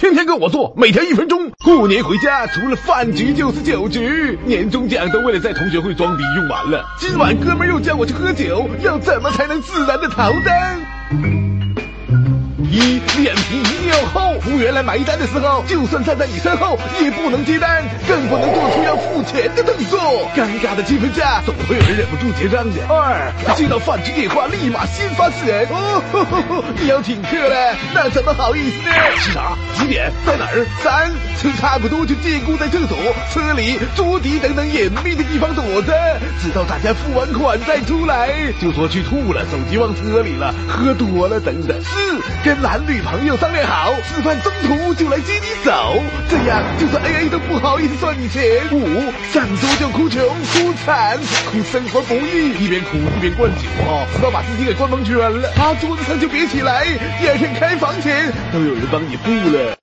天天跟我做，每天一分钟。过年回家除了饭局就是酒局，年终奖都为了在同学会装逼用完了。今晚哥们又叫我去喝酒，要怎么才能自然的逃单？一脸皮一定要厚，服务员来买单的时候，就算站在你身后，也不能接单，更不能付钱的动作。尴尬的气氛下，总会有人忍不住结账的。二，接到饭局电话，立马先发制人。哦，呵呵呵你要请客嘞，那怎么好意思呢？吃啥？几点？在哪儿？三，吃差不多就借故在厕所、车里、桌底等等隐秘的地方躲着，直到大家付完款再出来，就说去吐了，手机忘车里了，喝多了等等。四，跟男女朋友商量好，吃饭中途就来接你走，这样就算 A A 都不好意思算你钱。五，上桌就哭穷、哭惨、哭生活不易，一边哭一边灌酒啊，直到把自己给灌蒙圈了。趴桌子上就别起来，第二天开房前都有人帮你付了。